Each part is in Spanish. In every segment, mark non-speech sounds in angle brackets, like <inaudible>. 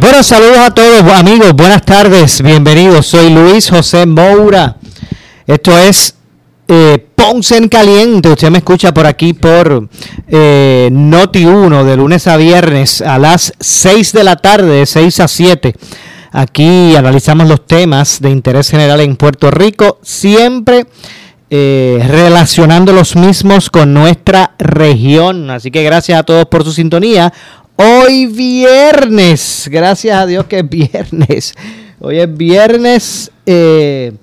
Buenos saludos a todos amigos, buenas tardes, bienvenidos. Soy Luis José Moura. Esto es eh, Ponce en Caliente. Usted me escucha por aquí por eh, Noti 1 de lunes a viernes a las 6 de la tarde, 6 a 7. Aquí analizamos los temas de interés general en Puerto Rico, siempre eh, relacionando los mismos con nuestra región. Así que gracias a todos por su sintonía. Hoy viernes, gracias a Dios que es viernes. Hoy es viernes 7,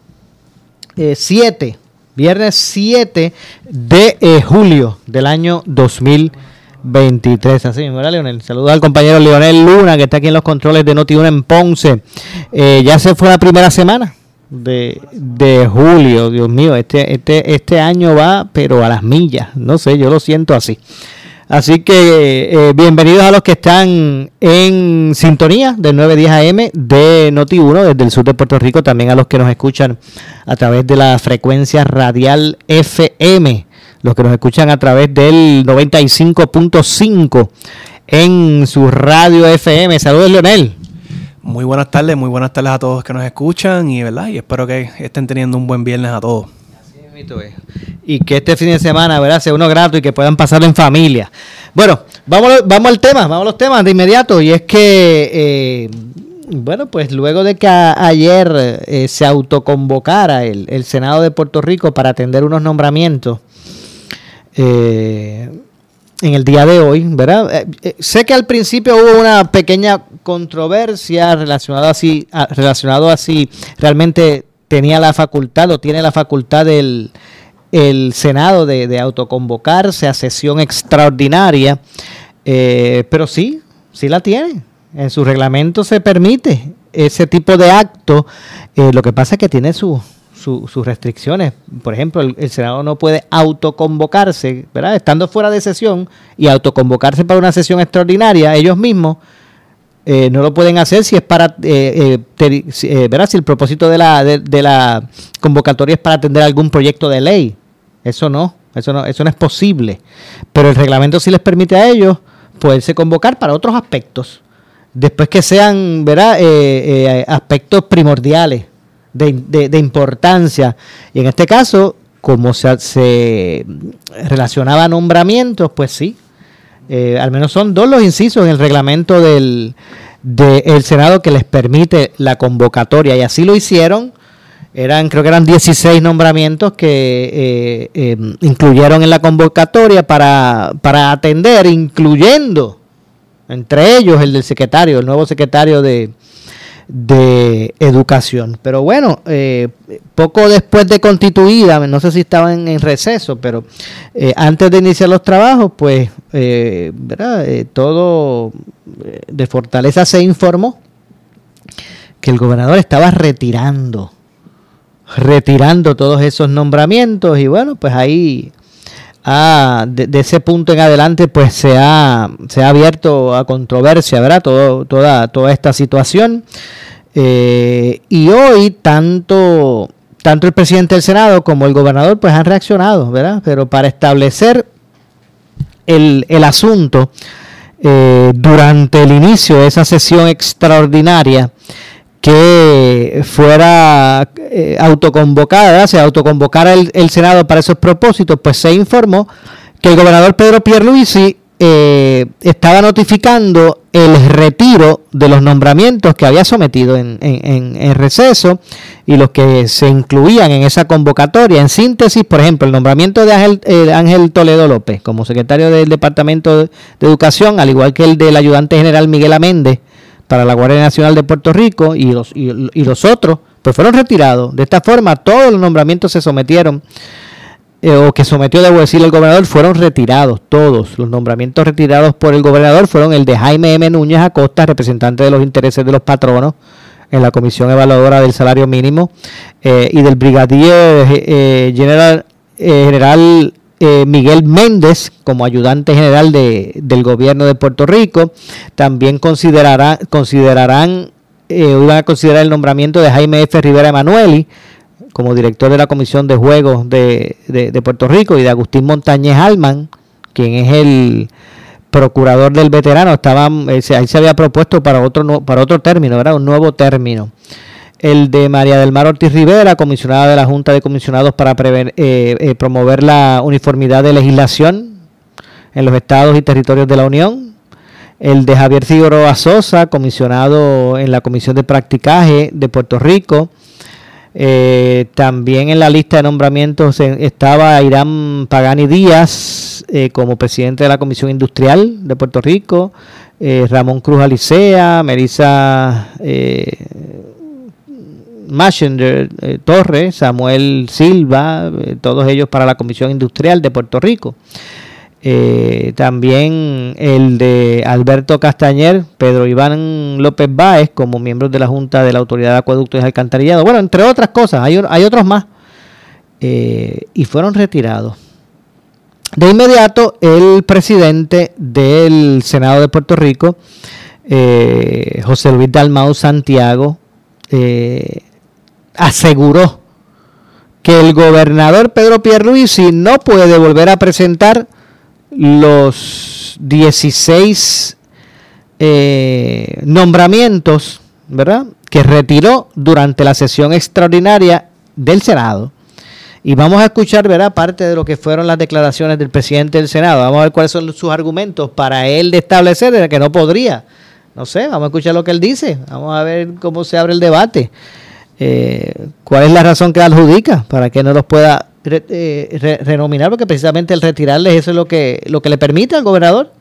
eh, viernes 7 de eh, julio del año 2023. Así mismo, Leonel? Saludos al compañero Leonel Luna, que está aquí en los controles de Noti1 en Ponce. ya se fue la primera semana de, de julio, Dios mío, este, este, este año va, pero a las millas, no sé, yo lo siento así. Así que eh, bienvenidos a los que están en sintonía del 910 AM de Noti1 desde el sur de Puerto Rico, también a los que nos escuchan a través de la frecuencia radial FM, los que nos escuchan a través del 95.5 en su radio FM. Saludos, Leonel. Muy buenas tardes, muy buenas tardes a todos que nos escuchan y verdad y espero que estén teniendo un buen viernes a todos. Y que este fin de semana, ¿verdad? Sea uno grato y que puedan pasarlo en familia. Bueno, vamos, vamos al tema, vamos a los temas de inmediato. Y es que, eh, bueno, pues luego de que ayer eh, se autoconvocara el, Senado de Puerto Rico para atender unos nombramientos, eh, en el día de hoy, ¿verdad? Eh, sé que al principio hubo una pequeña controversia relacionada así, relacionado así, realmente tenía la facultad o tiene la facultad del el Senado de, autoconvocarse a sesión extraordinaria, eh, pero sí, sí la tiene. En su reglamento se permite ese tipo de acto. lo que pasa es que tiene su, sus restricciones. Por ejemplo, el, Senado no puede autoconvocarse, ¿verdad? Estando fuera de sesión y autoconvocarse para una sesión extraordinaria, ellos mismos eh, no lo pueden hacer si es para, eh, eh, ¿verdad? Si el propósito de la, de, la convocatoria es para atender algún proyecto de ley. Eso no, eso no, eso no es posible. Pero el reglamento sí les permite a ellos poderse convocar para otros aspectos. Después que sean, ¿verdad? aspectos primordiales de, importancia. Y en este caso, como se, se relacionaba nombramientos, pues sí, eh, al menos son dos los incisos en el reglamento del, Senado que les permite la convocatoria y así lo hicieron. Eran, creo que eran 16 nombramientos que eh, em, incluyeron en la convocatoria para, para atender, incluyendo entre ellos el del secretario, el nuevo secretario de, de educación. Pero bueno, eh, poco después de constituida, no sé si estaban en, receso, pero eh, antes de iniciar los trabajos, pues, eh, ¿verdad? todo de Fortaleza se informó que el gobernador estaba retirando, retirando todos esos nombramientos y bueno, pues ahí... Ah, de, ese punto en adelante pues se ha, se ha abierto a controversia, ¿verdad? Todo, toda, toda esta situación. Eh, y hoy tanto, tanto el presidente del Senado como el gobernador pues han reaccionado, ¿verdad? Pero para establecer el, el asunto eh, durante el inicio de esa sesión extraordinaria, que fuera eh, autoconvocada, se autoconvocara el, el, Senado para esos propósitos, pues se informó que el gobernador Pedro Pierluisi eh, estaba notificando el retiro de los nombramientos que había sometido en, en, receso y los que se incluían en esa convocatoria. En síntesis, por ejemplo, el nombramiento de Ángel, eh, Ángel Toledo López como secretario del Departamento de Educación, al igual que el del ayudante general Miguel Améndez para la Guardia Nacional de Puerto Rico y los, y, los otros, pues fueron retirados. De esta forma, todos los nombramientos se sometieron eh, o que sometió, debo decir, el gobernador, fueron retirados todos. Los nombramientos retirados por el gobernador fueron el de Jaime M. Núñez Acosta, representante de los intereses de los patronos en la Comisión Evaluadora del Salario Mínimo, eh, y del brigadier eh, general, general Miguel Méndez como ayudante general de, del gobierno de Puerto Rico. También considerará, considerarán, iban a considerar el nombramiento de Jaime F. Rivera Emanueli como director de la Comisión de Juegos de, Puerto Rico y de Agustín Montañez Alman, quien es el procurador del veterano, estaba, eh, ahí se había propuesto para otro, para otro término, ¿verdad? Un nuevo término. El de María del Mar Ortiz Rivera, comisionada de la Junta de Comisionados para eh, eh, promover la uniformidad de legislación en los estados y territorios de la Unión. El de Javier Figueroa Sosa, comisionado en la Comisión de Practicaje de Puerto Rico. Eh, también en la lista de nombramientos estaba Irán Pagani Díaz eh, como presidente de la Comisión Industrial de Puerto Rico, eh, Ramón Cruz Alicea, Melissa Maschender Torres, Samuel Silva, todos ellos para la Comisión Industrial de Puerto Rico. Eh, también el de Alberto Castañer, Pedro Iván López Báez como miembros de la Junta de la Autoridad de Acueductos y Alcantarillado. Bueno, entre otras cosas, hay, hay otros más. Eh, y fueron retirados. De inmediato, el presidente del Senado de Puerto Rico, eh, José Luis Dalmau Santiago, aseguró que el gobernador Pedro Pierluisi no puede volver a presentar los 16 eh, nombramientos, ¿verdad? Que retiró durante la sesión extraordinaria del Senado. Y vamos a escuchar, ¿verdad? Parte de lo que fueron las declaraciones del presidente del Senado. Vamos a ver cuáles son sus argumentos para él de establecer que no podría. No sé, vamos a escuchar lo que él dice. Vamos a ver cómo se abre el debate. Eh, ¿Cuál es la razón que adjudica para que no los pueda eh, renominar, porque precisamente el retirarles eso es lo que, lo que le permite al gobernador.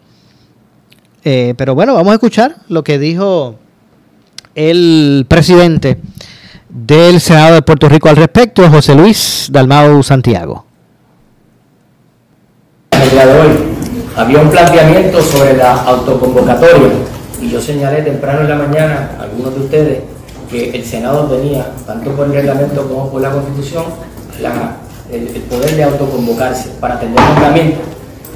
Eh, pero bueno, vamos a escuchar lo que dijo el presidente del Senado de Puerto Rico al respecto, José Luis Dalmau Santiago. Había un planteamiento sobre la autoconvocatoria y yo señalé temprano en la mañana a algunos de ustedes que el Senado tenía, tanto por el reglamento como por la Constitución, el, poder de autoconvocarse para atender nombramiento,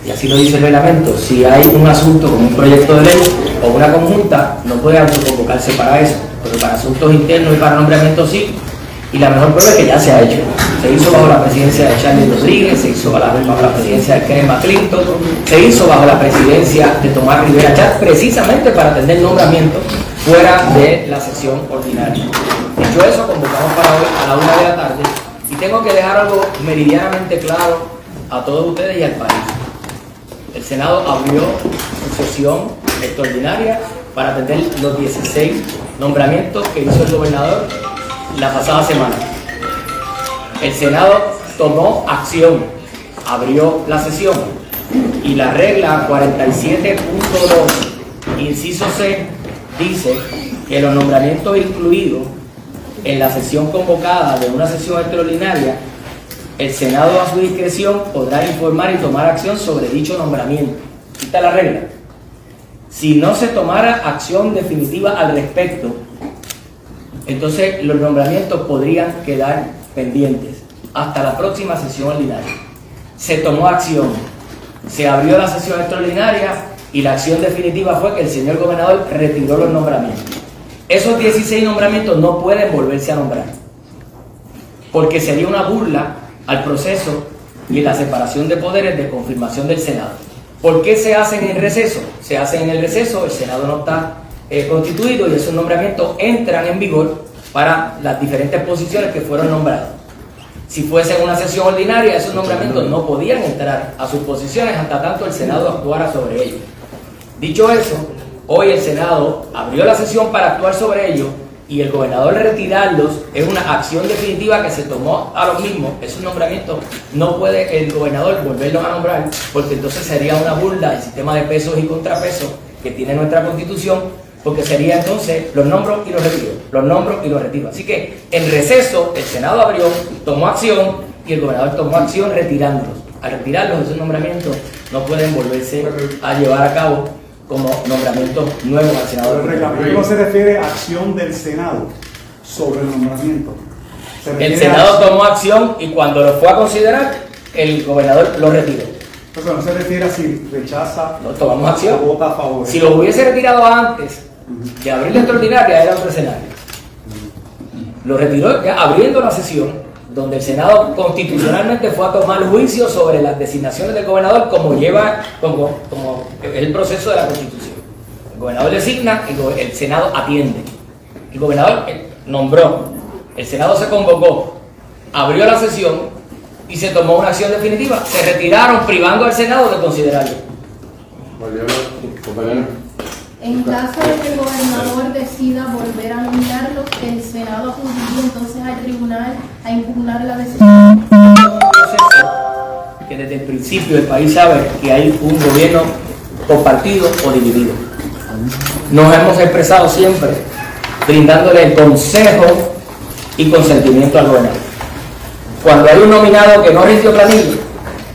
y así lo dice el reglamento, si hay un asunto como un proyecto de ley o una conjunta, no puede autoconvocarse para eso, pero para asuntos internos y para nombramiento sí, y la mejor prueba es que ya se ha hecho. Se hizo bajo la presidencia de Charlie Rodríguez, se hizo bajo la, presidencia de Kenneth McClinton, se hizo bajo la presidencia de Tomás Rivera Chat, precisamente para atender nombramiento fuera de la sesión ordinaria. Dicho eso, convocamos para hoy a la una de la tarde y tengo que dejar algo meridianamente claro a todos ustedes y al país. El Senado abrió su sesión extraordinaria para atender los 16 nombramientos que hizo el gobernador la pasada semana. El Senado tomó acción, abrió la sesión y la regla 47.2, inciso C, dice que los nombramientos incluidos en la sesión convocada de una sesión extraordinaria, el Senado a su discreción podrá informar y tomar acción sobre dicho nombramiento. Es la regla. Si no se tomara acción definitiva al respecto, entonces los nombramientos podrían quedar pendientes hasta la próxima sesión ordinaria. Se tomó acción, se abrió la sesión extraordinaria y la acción definitiva fue que el señor gobernador retiró los nombramientos. Esos 16 nombramientos no pueden volverse a nombrar, porque sería una burla al proceso y la separación de poderes de confirmación del Senado. ¿Por qué se hacen en receso? Se hacen en el receso, el Senado no está eh, constituido y esos nombramientos entran en vigor para las diferentes posiciones que fueron nombradas. Si fuese una sesión ordinaria, esos nombramientos no podían entrar a sus posiciones hasta tanto el Senado actuara sobre ellos. Dicho eso, Hoy el Senado abrió la sesión para actuar sobre ello y el gobernador retirarlos es una acción definitiva que se tomó a los mismos. Esos nombramientos no puede el gobernador volverlos a nombrar porque entonces sería una burla del sistema de pesos y contrapesos que tiene nuestra constitución porque sería entonces los nombros y los retiro, los nombros y los retiro. Así que en receso el Senado abrió, tomó acción y el gobernador tomó acción retirándolos. Al retirarlos, esos nombramientos no pueden volverse a llevar a cabo como nombramientos nuevos al senador. El reglamento se refiere a acción del Senado sobre el nombramiento. Se El Senado tomó acción y cuando lo fue a considerar, el gobernador lo retiró. Entonces no se refiere a si rechaza No tomamos acción. o vota a favor. Si los hubiese retirado antes de abrir la extraordinaria, era otro escenario. Lo retiró abriendo la sesión, donde el Senado constitucionalmente fue a tomar juicio sobre las designaciones del gobernador, como lleva, como, como el proceso de la Constitución. El gobernador designa, el, el Senado atiende. El gobernador eh, nombró, el Senado se convocó, abrió la sesión y se tomó una acción definitiva. Se retiraron privando al Senado de considerarlo. En caso de que el gobernador decida volver a nominarlo, el Senado acudiría entonces al tribunal a impugnar la decisión. que desde el principio el país sabe que hay un gobierno compartido o dividido. Nos hemos expresado siempre brindándole el consejo y consentimiento al gobernador. Cuando hay un nominado que no rindió planilla,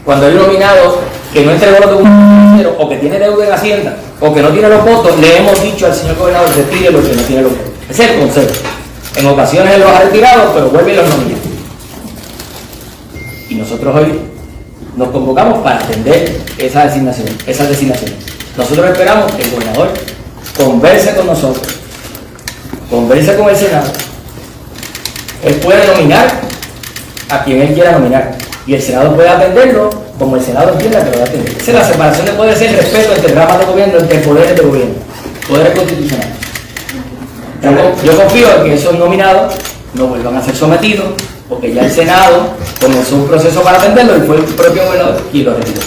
cuando hay un nominado que no entregó los documentos o que tiene deuda en Hacienda o que no tiene los votos, le hemos dicho al señor gobernador retire lo que no tiene los votos. Ese es el consejo. En ocasiones él los ha retirado, pero vuelve y los nomina. Y nosotros hoy nos convocamos para atender esa designación, esas designaciones. Nosotros esperamos que el gobernador converse con nosotros, converse con el Senado. Él puede nominar a quien él quiera nominar y el Senado puede atenderlo como el Senado entienda que lo va a. Esa es la separación de poderes, el respeto entre ramas de gobierno, entre poderes de gobierno, poderes constitucionales. Yo, yo confío en que esos nominados no vuelvan a ser sometidos, porque ya el Senado comenzó un proceso para atenderlo y fue el propio gobernador quien lo retiró.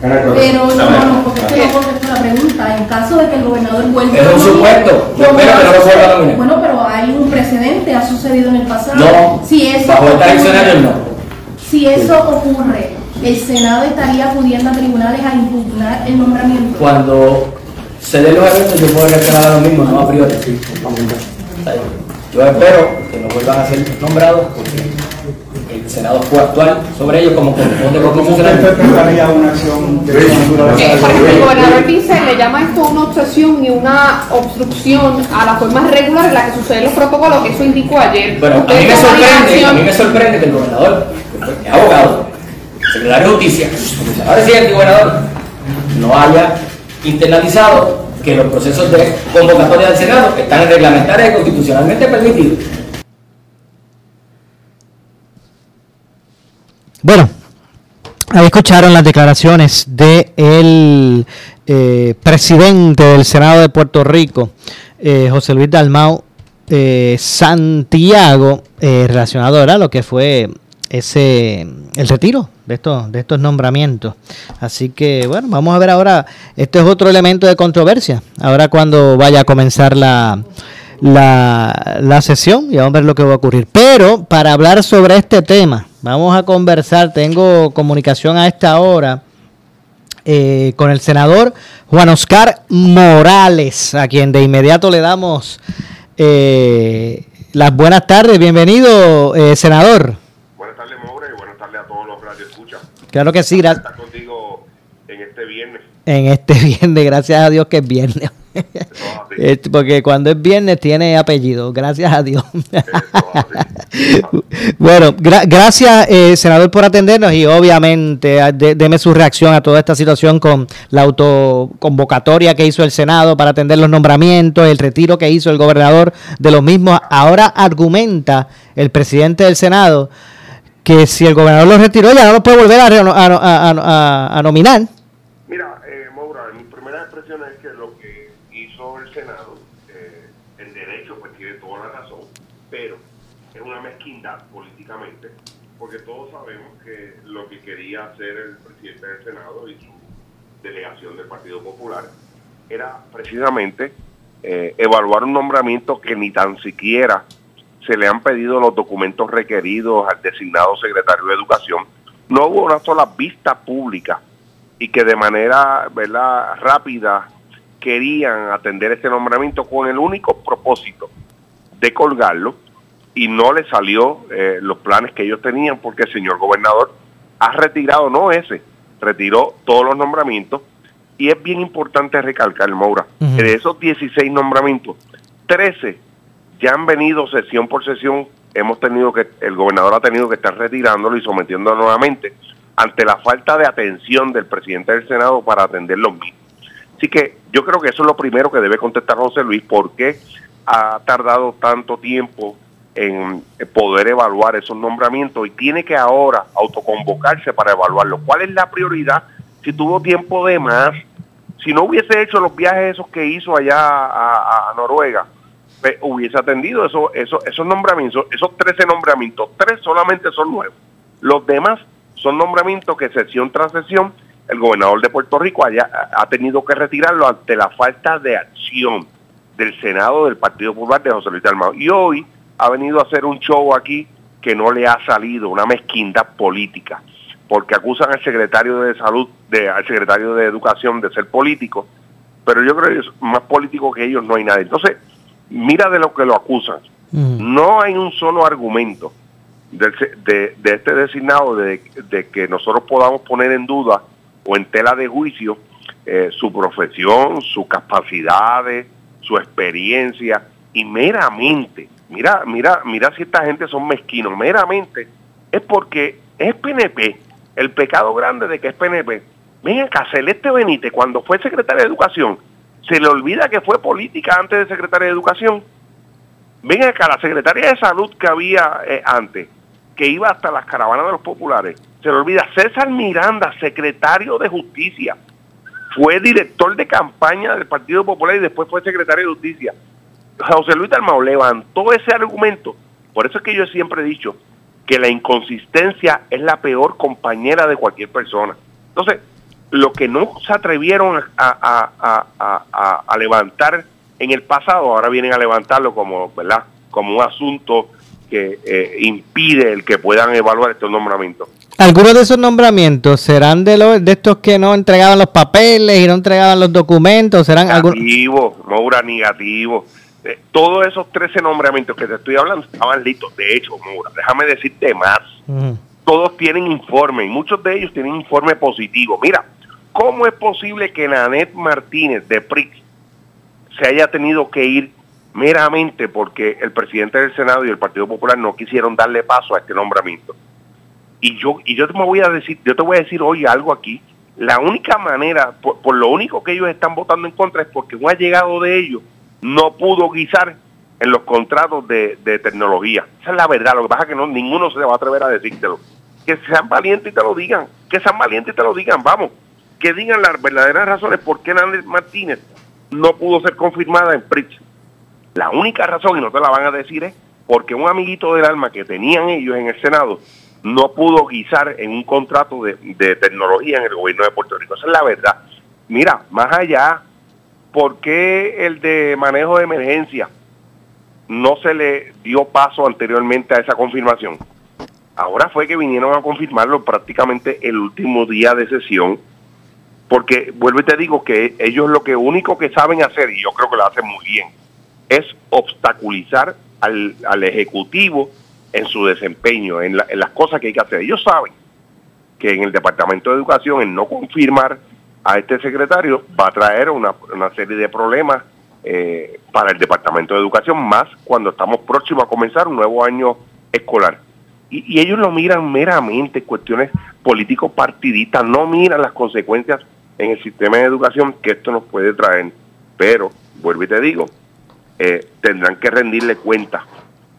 Pero no, no, porque usted no contestó la pregunta. En caso de que el gobernador vuelva Es un a supuesto. Yo ¿cómo espero que no lo vuelva a nominar. Bueno, pero hay un precedente, ha sucedido en el pasado. No, si eso bajo ocurre- no. Si eso ocurre, el Senado estaría acudiendo a tribunales a impugnar el nombramiento. Cuando se den los eventos yo puedo reaccionar a lo mismo, no a priori. Bien. Yo espero que no vuelvan a ser nombrados porque el Senado puede actuar sobre ellos como corresponde ¿Cómo usted una acción de Eh, naturaleza? por ejemplo, el gobernador dice, le llama esto una obsesión y una obstrucción a la forma regular en la que suceden los protocolos, que eso indicó ayer. Bueno, a mí me sorprende, a mí me sorprende que el gobernador, que es abogado, de justicia, comisionado residente y gobernador, no haya internalizado que los procesos de convocatoria del Senado están reglamentarios y constitucionalmente permitidos. Bueno, ahí escucharon las declaraciones del eh, presidente del Senado de Puerto Rico, eh, José Luis Dalmau eh, Santiago, eh, relacionado a lo que fue ese el retiro de estos de estos nombramientos. Así que bueno, vamos a ver ahora. Este es otro elemento de controversia. Ahora cuando vaya a comenzar la la, la sesión y vamos a ver lo que va a ocurrir. Pero para hablar sobre este tema, vamos a conversar. Tengo comunicación a esta hora eh, con el senador Juan Oscar Morales, a quien de inmediato le damos eh, las buenas tardes. Bienvenido, eh, senador. Buenas tardes, Moura, y buenas tardes a todos los radioescuchas. Claro que sí, gracias. Estar contigo en este viernes. En este <laughs> viernes, gracias a Dios que es viernes. <laughs> Este, Porque cuando es viernes tiene apellido, gracias a Dios. <laughs> bueno, gra- gracias, eh, senador, por atendernos y obviamente a- de- deme su reacción a toda esta situación con la autoconvocatoria que hizo el Senado para atender los nombramientos, el retiro que hizo el gobernador de los mismos. Ahora argumenta el presidente del Senado que si el gobernador lo retiró ya no lo puede volver a, a- a- a- nominar. Mira, eh, Moura, mi primera expresión es que lo que hizo el Senado, eh, en derecho, pues tiene toda la razón, pero es una mezquindad políticamente, porque todos sabemos que lo que quería hacer el presidente del Senado y su delegación del Partido Popular era precisamente eh, evaluar un nombramiento que ni tan siquiera se le han pedido los documentos requeridos al designado secretario de Educación. No hubo una sola vista pública y que de manera ¿verdad? rápida querían atender este nombramiento con el único propósito de colgarlo y no le salió eh, los planes que ellos tenían porque el señor gobernador ha retirado, no ese, retiró todos los nombramientos y es bien importante recalcar, Maura, que de esos 16 nombramientos, 13 ya han venido sesión por sesión, hemos tenido que, el gobernador ha tenido que estar retirándolo y sometiéndolo nuevamente ante la falta de atención del presidente del Senado para atender los mismos. Así que yo creo que eso es lo primero que debe contestar José Luis, ¿por qué ha tardado tanto tiempo en poder evaluar esos nombramientos y tiene que ahora autoconvocarse para evaluarlo? ¿Cuál es la prioridad? Si tuvo tiempo de más, si no hubiese hecho los viajes esos que hizo allá a, Noruega, hubiese atendido eso, eso, esos nombramientos, esos 13 nombramientos, tres solamente son nuevos. Los demás son nombramientos que sesión tras sesión el gobernador de Puerto Rico haya, ha tenido que retirarlo ante la falta de acción del Senado del Partido Popular de José Luis Dalmau. Y hoy ha venido a hacer un show aquí que no le ha salido, una mezquindad política, porque acusan al secretario de Salud, de, al secretario de Educación de ser político, pero yo creo que es más político que ellos no hay nada. Entonces, mira de lo que lo acusan. No hay un solo argumento de, de, este designado de, de que nosotros podamos poner en duda o en tela de juicio eh, su profesión, sus capacidades, su experiencia y meramente, mira, mira, mira si esta gente son mezquinos, meramente es porque es PNP, el pecado grande de que es PNP. Ven acá, Celeste Benítez, cuando fue secretaria de Educación, se le olvida que fue política antes de secretaria de Educación. Ven acá, la secretaria de Salud que había eh, antes, que iba hasta las caravanas de los populares, se le olvida, César Miranda, secretario de Justicia, fue director de campaña del Partido Popular y después fue secretario de Justicia. José Luis Dalmau levantó ese argumento. Por eso es que yo siempre he dicho que la inconsistencia es la peor compañera de cualquier persona. Entonces, lo que no se atrevieron a, levantar en el pasado, ahora vienen a levantarlo como, ¿verdad? como un asunto que eh, impide el que puedan evaluar estos nombramientos. Algunos de esos nombramientos serán de los de estos que no entregaban los papeles y no entregaban los documentos, serán negativo, Moura negativo. Eh, todos esos 13 nombramientos que te estoy hablando estaban listos. De hecho, Moura, déjame decirte más. Todos tienen informe y muchos de ellos tienen informe positivo. Mira, ¿cómo es posible que Nanet Martínez de PRIX se haya tenido que ir meramente porque el presidente del Senado y el Partido Popular no quisieron darle paso a este nombramiento? y yo y yo te voy a decir, yo te voy a decir hoy algo aquí. La única manera, por, lo único que ellos están votando en contra es porque un allegado de ellos no pudo guisar en los contratos de, tecnología. Esa es la verdad. Lo que pasa es que no, ninguno se va a atrever a decírtelo. Que sean valientes y te lo digan. Que sean valientes y te lo digan. Vamos. Que digan las verdaderas razones por qué Nández Martínez no pudo ser confirmada en PRIX. La única razón, y no te la van a decir, es porque un amiguito del alma que tenían ellos en el Senado no pudo guisar en un contrato de, tecnología en el gobierno de Puerto Rico. Esa es la verdad. Mira, más allá, ¿por qué el de manejo de emergencia no se le dio paso anteriormente a esa confirmación? Ahora fue que vinieron a confirmarlo prácticamente el último día de sesión, porque vuelvo y te digo que ellos lo que único que saben hacer, y yo creo que lo hacen muy bien, es obstaculizar al, al Ejecutivo en su desempeño, en, las cosas que hay que hacer. Ellos saben que en el Departamento de Educación, en no confirmar a este secretario, va a traer una, serie de problemas eh, para el Departamento de Educación, más cuando estamos próximos a comenzar un nuevo año escolar. Y, ellos lo miran meramente cuestiones políticos partidistas, no miran las consecuencias en el sistema de educación que esto nos puede traer. Pero, vuelvo y te digo, eh, tendrán que rendirle cuenta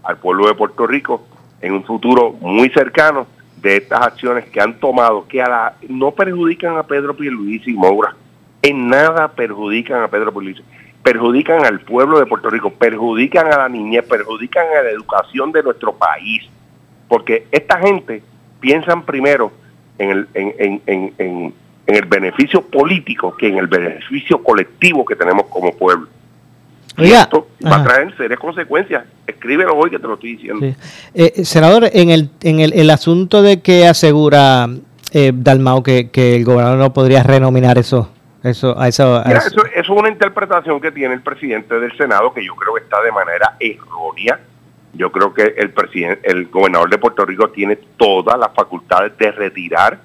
al pueblo de Puerto Rico en un futuro muy cercano de estas acciones que han tomado, que a la, no perjudican a Pedro Pierluisi y Moura, en nada perjudican a Pedro Pierluisi, perjudican al pueblo de Puerto Rico, perjudican a la niñez, perjudican a la educación de nuestro país, porque esta gente piensan primero en el, en, en, en, en el beneficio político que en el beneficio colectivo que tenemos como pueblo. Y esto va a traer serias consecuencias. Escríbelo hoy que te lo estoy diciendo. Eh, senador, en, el, en el, el, asunto de que asegura eh, Dalmao que, el gobernador no podría renominar eso, eso, a eso, eso. es una interpretación que tiene el presidente del Senado que yo creo que está de manera errónea. Yo creo que el presidente, el gobernador de Puerto Rico tiene todas las facultades de retirar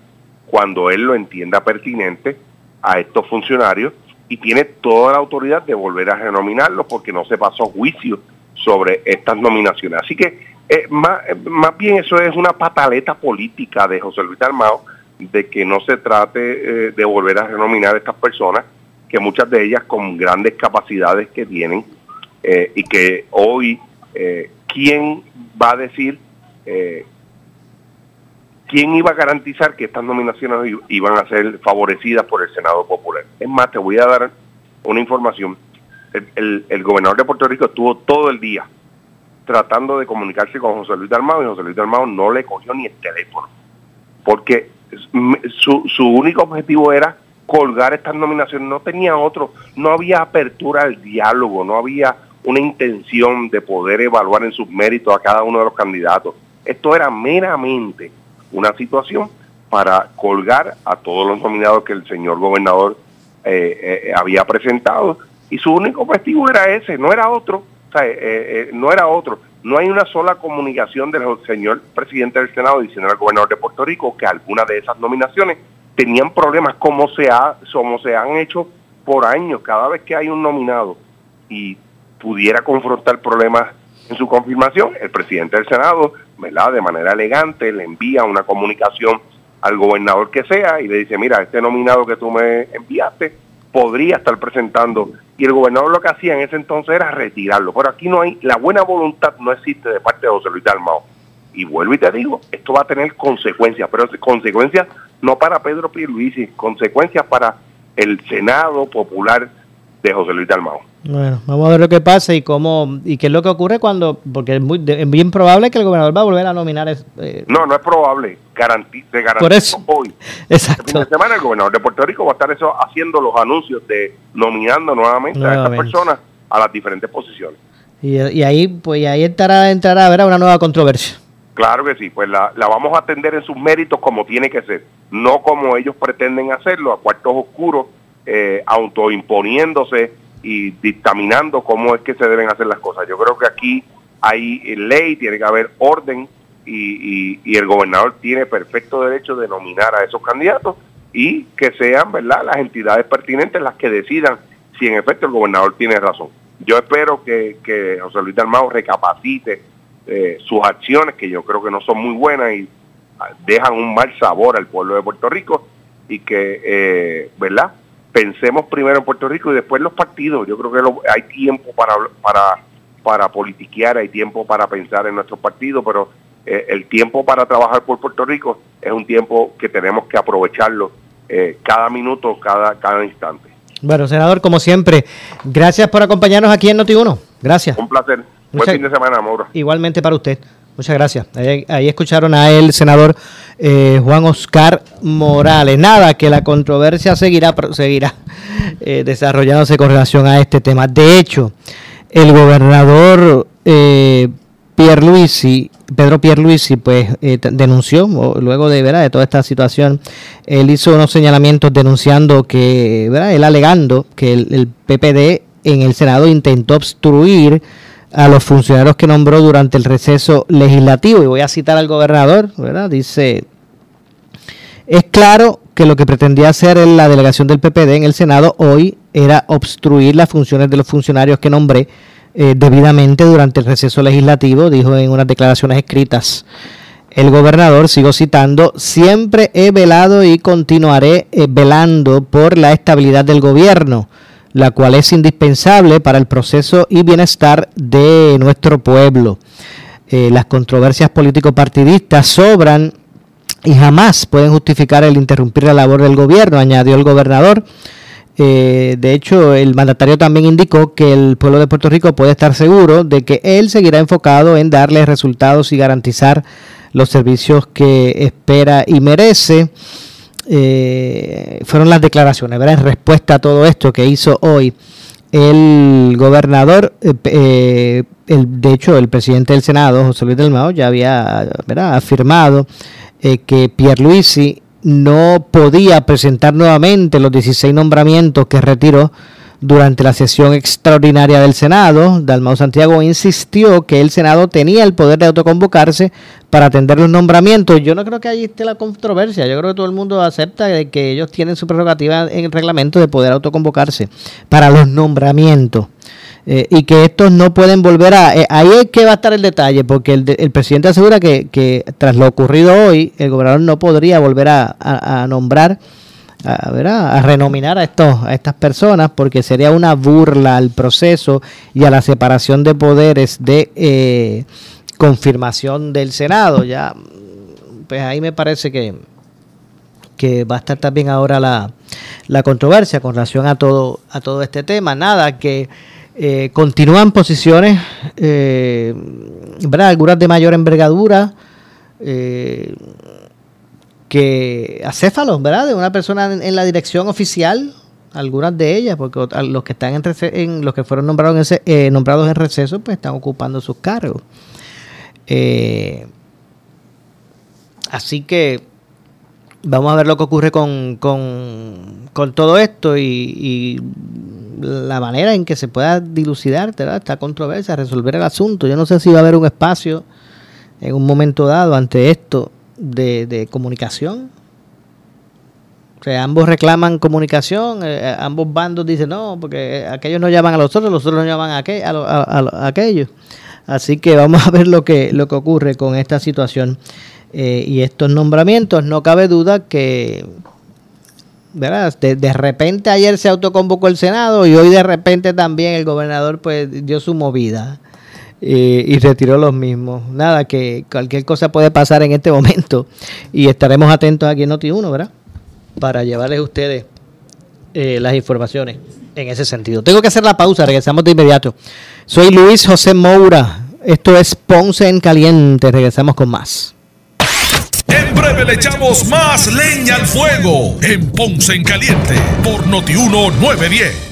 cuando él lo entienda pertinente a estos funcionarios y tiene toda la autoridad de volver a renominarlos porque no se pasó juicio sobre estas nominaciones. Así que eh, más, más, bien eso es una pataleta política de José Luis Dalmao de que no se trate eh, de volver a renominar a estas personas, que muchas de ellas con grandes capacidades que tienen eh, y que hoy, ¿quién va a decir, quién iba a garantizar que estas nominaciones iban a ser favorecidas por el Senado Popular? Es más, te voy a dar una información. El, el gobernador de Puerto Rico estuvo todo el día tratando de comunicarse con José Luis Dalmao y José Luis Dalmao no le cogió ni el teléfono. Porque su, su único objetivo era colgar estas nominaciones, no tenía otro, no había apertura al diálogo, no había una intención de poder evaluar en sus méritos a cada uno de los candidatos. Esto era meramente una situación para colgar a todos los nominados que el señor gobernador eh, eh, había presentado y su único objetivo era ese, no era otro. Eh, eh, no era otro. No hay una sola comunicación del señor presidente del Senado diciendo al gobernador de Puerto Rico que alguna de esas nominaciones tenían problemas como se, ha, como se han hecho por años. Cada vez que hay un nominado y pudiera confrontar problemas en su confirmación, el presidente del Senado, ¿verdad? de manera elegante, le envía una comunicación al gobernador que sea y le dice, mira, este nominado que tú me enviaste podría estar presentando y el gobernador lo que hacía en ese entonces era retirarlo. Pero aquí no hay, la buena voluntad no existe de parte de José Luis Dalmao. Y vuelvo y te digo, esto va a tener consecuencias, pero consecuencias no para Pedro Pierluisi, consecuencias para el Senado Popular de José Luis Dalmao. Bueno, vamos a ver lo que pasa y cómo y qué es lo que ocurre cuando, porque es, muy, bien probable que el gobernador va a volver a nominar. Eh, no, no es probable, garantizo, Por eso. hoy. <laughs> Exacto. Este fin de semana el gobernador de Puerto Rico va a estar eso haciendo los anuncios de nominando nuevamente, a estas personas a las diferentes posiciones. Y, ahí, pues ahí entrará, entrará a una nueva controversia. Claro que sí, pues la, la vamos a atender en sus méritos como tiene que ser, no como ellos pretenden hacerlo, a cuartos oscuros, eh, autoimponiéndose y dictaminando cómo es que se deben hacer las cosas. Yo creo que aquí hay ley, tiene que haber orden y, y, el gobernador tiene perfecto derecho de nominar a esos candidatos y que sean verdad las entidades pertinentes las que decidan si en efecto el gobernador tiene razón. Yo espero que, que José Luis Dalmao recapacite eh, sus acciones, que yo creo que no son muy buenas y ah, dejan un mal sabor al pueblo de Puerto Rico y que, eh, ¿verdad? Pensemos primero en Puerto Rico y después los partidos. Yo creo que hay tiempo para, para, para politiquear, hay tiempo para pensar en nuestros partidos, pero eh, el tiempo para trabajar por Puerto Rico es un tiempo que tenemos que aprovecharlo eh, cada minuto, cada, cada instante. Bueno, senador, como siempre, gracias por acompañarnos aquí en Noti1. Gracias. Un placer. Buen fin de semana, Mauro. Igualmente para usted. Muchas gracias. Ahí, escucharon a el senador eh, Juan Oscar Morales. Nada, que la controversia seguirá, seguirá eh, desarrollándose con relación a este tema. De hecho, el gobernador eh, Pierluisi, Pedro Pierluisi, pues eh, denunció, luego de, ¿verdad? de toda esta situación, él hizo unos señalamientos denunciando que, ¿verdad? él alegando que el, el PPD en el Senado intentó obstruir a los funcionarios que nombró durante el receso legislativo. Y voy a citar al gobernador, ¿verdad? Dice, es claro que lo que pretendía hacer la delegación del PPD en el Senado hoy era obstruir las funciones de los funcionarios que nombré eh, debidamente durante el receso legislativo, dijo en unas declaraciones escritas. El gobernador, sigo citando, siempre he velado y continuaré eh, velando por la estabilidad del gobierno la cual es indispensable para el proceso y bienestar de nuestro pueblo. Eh, las controversias político-partidistas sobran y jamás pueden justificar el interrumpir la labor del gobierno, añadió el gobernador. Eh, de hecho, el mandatario también indicó que el pueblo de Puerto Rico puede estar seguro de que él seguirá enfocado en darle resultados y garantizar los servicios que espera y merece eh, fueron las declaraciones, ¿verdad? En respuesta a todo esto que hizo hoy el gobernador, eh, eh, el, de hecho el presidente del Senado, José Luis Delmao, ya había ¿verdad? afirmado eh, que Pierluisi no podía presentar nuevamente los 16 nombramientos que retiró Durante la sesión extraordinaria del Senado, Dalmau Santiago insistió que el Senado tenía el poder de autoconvocarse para atender los nombramientos. Yo no creo que ahí esté la controversia. Yo creo que todo el mundo acepta que ellos tienen su prerrogativa en el reglamento de poder autoconvocarse para los nombramientos. Eh, y que estos no pueden volver a... Eh, ahí es que va a estar el detalle, porque el, el presidente asegura que, que, tras lo ocurrido hoy, el gobernador no podría volver a nombrar, a, renominar a, estos, a estas personas, porque sería una burla al proceso y a la separación de poderes de eh, confirmación del Senado. Ya, pues ahí me parece que, que va a estar también ahora la, la controversia con relación a todo, a todo este tema. Nada, que eh, continúan posiciones, eh, ¿verdad? algunas de mayor envergadura, eh, que acéfalos, ¿verdad? De una persona en, la dirección oficial, algunas de ellas, porque los que están en, en los que fueron nombrados en, eh, nombrados en receso, pues están ocupando sus cargos. Eh, así que vamos a ver lo que ocurre con, con, con todo esto y, y, la manera en que se pueda dilucidar ¿verdad? esta controversia, resolver el asunto. Yo no sé si va a haber un espacio en un momento dado ante esto de, de comunicación. O sea, ambos reclaman comunicación, eh, ambos bandos dicen no, porque aquellos no llaman a los otros, los otros no llaman a, aquel, a, a, a, aquellos. Así que vamos a ver lo que, lo que ocurre con esta situación eh, y estos nombramientos. No cabe duda que, ¿verdad? De, de, repente ayer se autoconvocó el Senado y hoy de repente también el gobernador pues dio su movida y retiró los mismos. Nada, que cualquier cosa puede pasar en este momento y estaremos atentos aquí en Noti1, ¿verdad? Para llevarles a ustedes eh, las informaciones en ese sentido. Tengo que hacer la pausa, regresamos de inmediato. Soy Luis José Moura, esto es Ponce en Caliente, regresamos con más. En breve le echamos más leña al fuego en Ponce en Caliente por Noti 1910.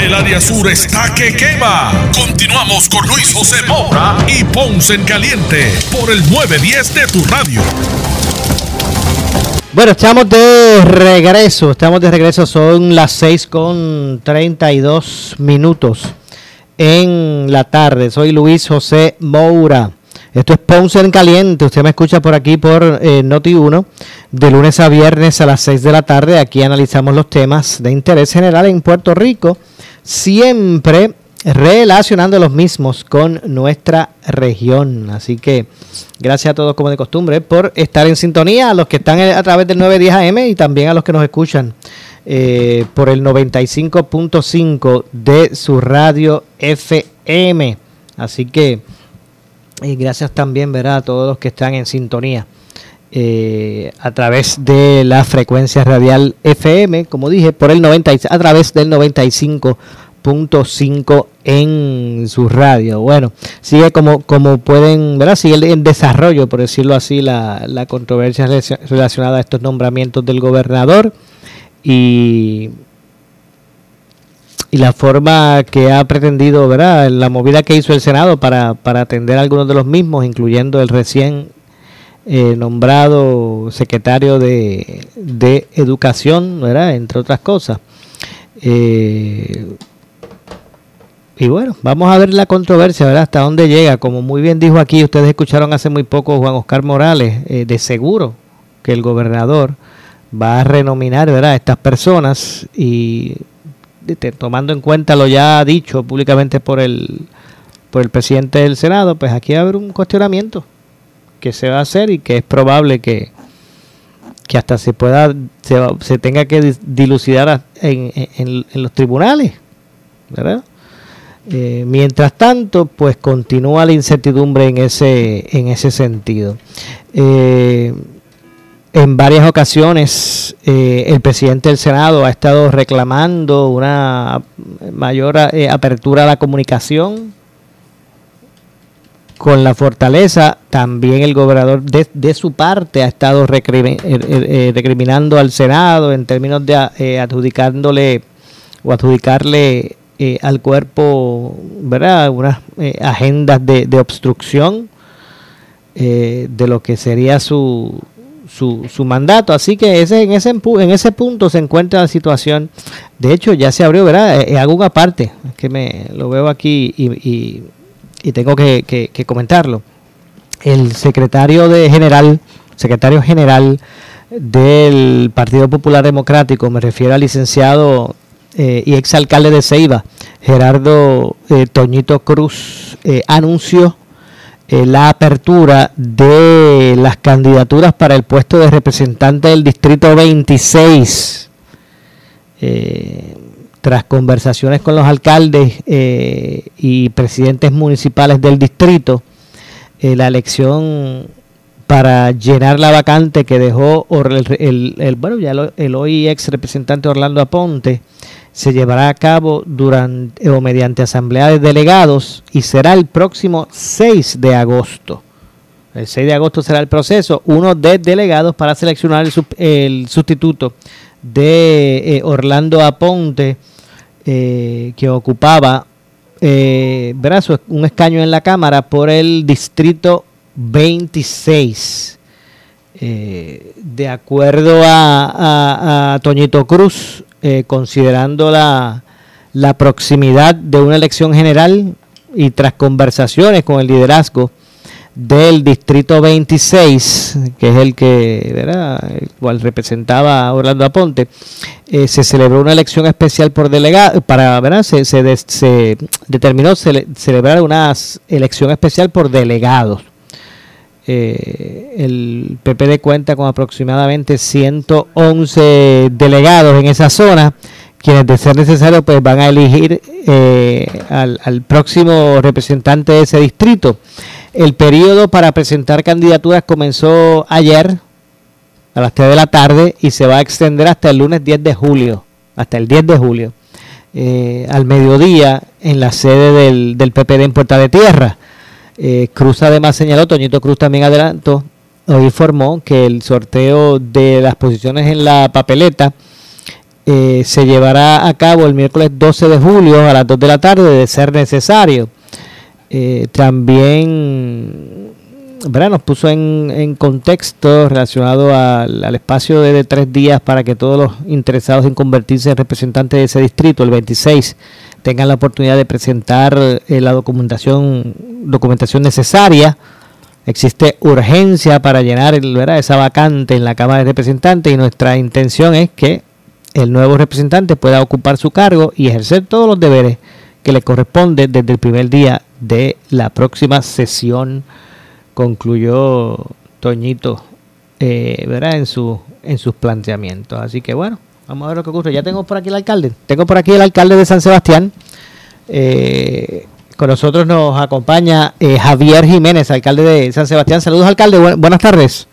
El área sur está que quema. Continuamos con Luis José Moura y Ponce en Caliente por el 910 de tu radio. Bueno, estamos de regreso, estamos de regreso, son las 6 con 32 minutos en la tarde. Soy Luis José Moura. Esto es Ponce en Caliente. Usted me escucha por aquí por eh, Noti1 de lunes a viernes a las 6 de la tarde. Aquí analizamos los temas de interés general en Puerto Rico, siempre relacionando los mismos con nuestra región. Así que gracias a todos como de costumbre por estar en sintonía, a los que están a través del 910 AM y también a los que nos escuchan eh, por el 95.5 de su radio FM. Así que y gracias también ¿verdad? a todos los que están en sintonía eh, a través de la frecuencia radial FM, como dije, por el 90, a través del 95.5 en su radio. Bueno, sigue como, como pueden, ¿verdad? Sigue en desarrollo, por decirlo así, la, la controversia relacionada a estos nombramientos del gobernador y y la forma que ha pretendido, ¿verdad? La movida que hizo el Senado para, para atender a algunos de los mismos, incluyendo el recién eh, nombrado secretario de, de, Educación, ¿verdad? Entre otras cosas. Eh, y bueno, vamos a ver la controversia, ¿verdad? Hasta dónde llega. Como muy bien dijo aquí, ustedes escucharon hace muy poco Juan Oscar Morales, eh, de seguro que el gobernador va a renominar, ¿verdad? A estas personas y tomando en cuenta lo ya dicho públicamente por el, por el presidente del Senado, pues aquí va a haber un cuestionamiento que se va a hacer y que es probable que, que hasta se pueda, se, tenga que dilucidar en, en, los tribunales, ¿verdad? Eh, mientras tanto, pues continúa la incertidumbre en ese, en ese sentido. Eh, en varias ocasiones eh, el presidente del Senado ha estado reclamando una mayor eh, apertura a la comunicación con la fortaleza. También el gobernador de, su parte ha estado eh, recriminando al Senado en términos de adjudicándole o adjudicarle al cuerpo ¿verdad? unas agendas de, de obstrucción de lo que sería su su, su mandato. Así que ese, en, ese, en ese punto se encuentra la situación. De hecho, ya se abrió, ¿verdad? Eh, eh, hago una parte, que me lo veo aquí y, y, tengo que, que, comentarlo. El secretario de general, secretario general del Partido Popular Democrático, me refiero al licenciado eh, y exalcalde de Ceiba, Gerardo Toñito Cruz, anunció eh, la apertura de las candidaturas para el puesto de representante del Distrito 26. Eh, tras conversaciones con los alcaldes eh, y presidentes municipales del distrito, la elección para llenar la vacante que dejó el, el, bueno, ya el hoy ex representante Orlando Aponte, se llevará a cabo durante o mediante asamblea de delegados y será el próximo 6 de agosto. El 6 de agosto será el proceso, uno de delegados para seleccionar el, sustituto de eh, Orlando Aponte, eh, que ocupaba eh, un escaño en la Cámara por el distrito 26. de acuerdo a, a Toñito Cruz, eh, considerando la, la proximidad de una elección general y tras conversaciones con el liderazgo del distrito 26, que es el que, ¿verdad? cual representaba Orlando Aponte, eh, se celebró una elección especial por delegado, para, ¿verdad? Se, se, determinó celebrar una elección especial por delegados. Eh, el PPD cuenta con aproximadamente 111 delegados en esa zona, quienes de ser necesario pues van a elegir eh, al, próximo representante de ese distrito. El periodo para presentar candidaturas comenzó ayer a las 3 de la tarde y se va a extender hasta el lunes 10 de julio, hasta el 10 de julio, eh, al mediodía en la sede del, del PPD en Puerta de Tierra. Eh, Cruz además señaló, Toñito Cruz también adelantó, hoy informó que el sorteo de las posiciones en la papeleta eh, se llevará a cabo el miércoles 12 de julio a las 2 de la tarde, de ser necesario. Eh, también nos puso en, contexto relacionado al, al espacio de, de tres días para que todos los interesados en convertirse en representantes de ese distrito, el 26, tengan la oportunidad de presentar eh, la documentación, documentación necesaria. Existe urgencia para llenar ¿verdad? esa vacante en la Cámara de Representantes y nuestra intención es que el nuevo representante pueda ocupar su cargo y ejercer todos los deberes que le corresponde desde el primer día de la próxima sesión, concluyó Toñito, eh, ¿verdad? En, su, en sus planteamientos. Así que bueno, vamos a ver lo que ocurre. Ya tengo por aquí el alcalde. Tengo por aquí el alcalde de San Sebastián. Eh, con nosotros nos acompaña eh, Javier Jiménez, alcalde de San Sebastián. Saludos, alcalde. Bu- buenas tardes.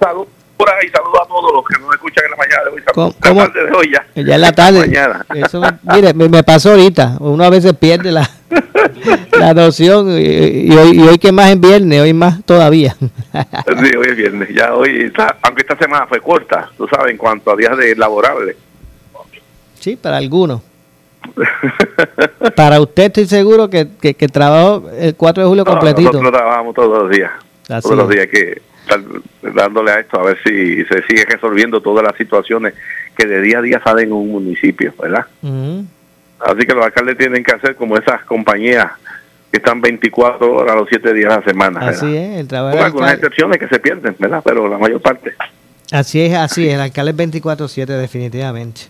Saludos por ahí, saludos a todos los que nos escuchan en la mañana de hoy. ¿Cómo- La cómo? tarde de hoy ya. Ya en la tarde. <laughs> Mañana. Eso, mire, me, me pasó ahorita. Uno a veces pierde la, <laughs> <laughs> la noción. Y, y hoy, y hoy que más en viernes, hoy más todavía. <laughs> Sí, hoy es viernes. Ya hoy, está- aunque esta semana fue corta, tú sabes, en cuanto a días de laborables. Sí, para algunos. <laughs> Para usted estoy seguro que, que, que trabajó el 4 de julio No, completito. Nosotros trabajamos todos los días. Así todos los días que dándole a esto a ver si se sigue resolviendo todas las situaciones que de día a día salen en un municipio, ¿verdad? Ujú. Así que los alcaldes tienen que hacer como esas compañías que están 24 horas los 7 días a la semana. ¿verdad? Así es, el trabajo Con algunas excepciones que se pierden, ¿verdad? Pero la mayor parte. Así es, así es, el alcalde es 24-7 definitivamente.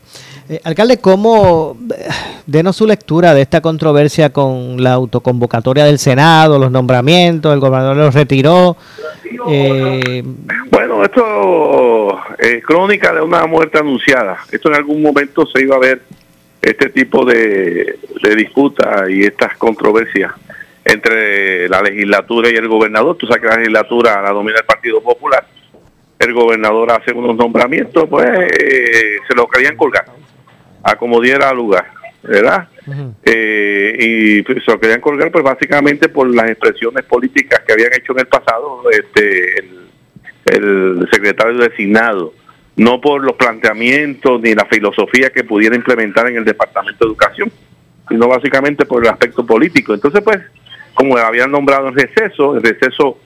Eh, alcalde, ¿cómo, eh, denos su lectura de esta controversia con la autoconvocatoria del Senado, los nombramientos, el gobernador los retiró? Eh, Bueno, esto es crónica de una muerte anunciada. Esto en algún momento se iba a ver este tipo de, de disputa y estas controversias entre la legislatura y el gobernador. Tú sabes que la legislatura la domina el Partido Popular. El gobernador hace unos nombramientos, pues eh, se lo querían colgar a como diera lugar, ¿verdad? Eh, y pues, se lo querían colgar pues básicamente por las expresiones políticas que habían hecho en el pasado este el, el secretario designado no por los planteamientos ni la filosofía que pudiera implementar en el departamento de educación sino básicamente por el aspecto político entonces pues como habían nombrado en receso el receso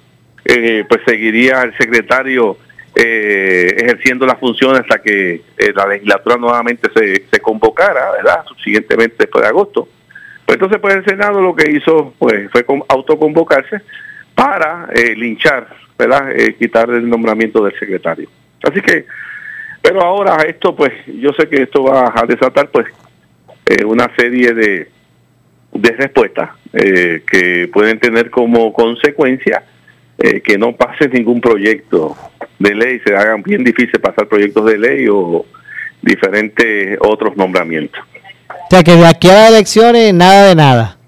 eh, pues seguiría el secretario eh, ejerciendo las funciones hasta que eh, la legislatura nuevamente se, convocara, ¿verdad? Subsiguientemente después de agosto. Pues entonces, pues el Senado lo que hizo pues fue con- autoconvocarse para eh, linchar, ¿verdad? Quitar el nombramiento del secretario. Así que, pero ahora esto, pues yo sé que esto va a desatar, pues, eh, una serie de, de respuestas eh, que pueden tener como consecuencia eh, que no pase ningún proyecto de ley, se hagan bien difícil pasar proyectos de ley o diferentes otros nombramientos. o sea, que de aquí a las elecciones, nada de nada.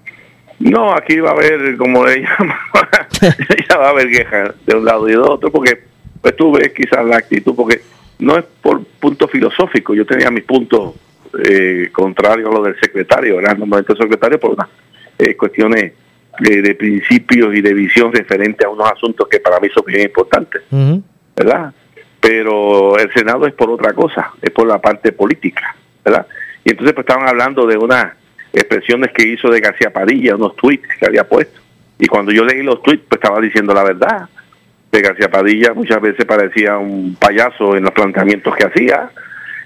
No, aquí va a haber, como le <laughs> llaman, ya va a haber quejas de un lado y de otro, porque pues tú ves quizás la actitud, porque no es por punto filosófico, yo tenía mis puntos eh, contrarios a lo del secretario, ¿verdad? El nombramiento del secretario por unas eh, cuestiones de, de principios y de visión referente a unos asuntos que para mí son bien importantes, ¿verdad? Pero el Senado es por otra cosa, es por la parte política, ¿verdad? Y entonces pues estaban hablando de unas expresiones que hizo de García Padilla, unos tweets que había puesto. Y cuando yo leí los tweets, pues estaba diciendo la verdad. De García Padilla muchas veces parecía un payaso en los planteamientos que hacía,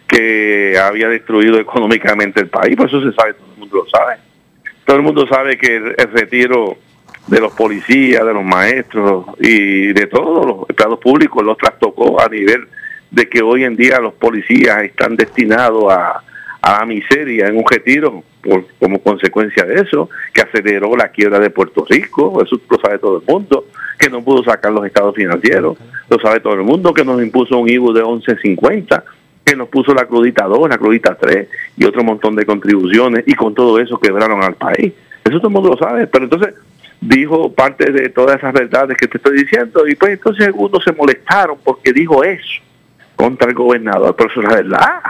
que había destruido económicamente el país, pues eso se sabe, todo el mundo lo sabe. Todo el mundo sabe que el, retiro de los policías, de los maestros y de todos los empleados públicos los trastocó a nivel de que hoy en día los policías están destinados a, a miseria en un retiro por, como consecuencia de eso, que aceleró la quiebra de Puerto Rico, eso lo sabe todo el mundo, que no pudo sacar los estados financieros, lo sabe todo el mundo, que nos impuso un IBU de 11.50, que nos puso la crudita 2, la crudita 3 y otro montón de contribuciones y con todo eso quebraron al país. Eso todo el mundo lo sabe, pero entonces dijo parte de todas esas verdades que te estoy diciendo y pues entonces algunos se molestaron porque dijo eso contra el gobernador, pero eso es la verdad.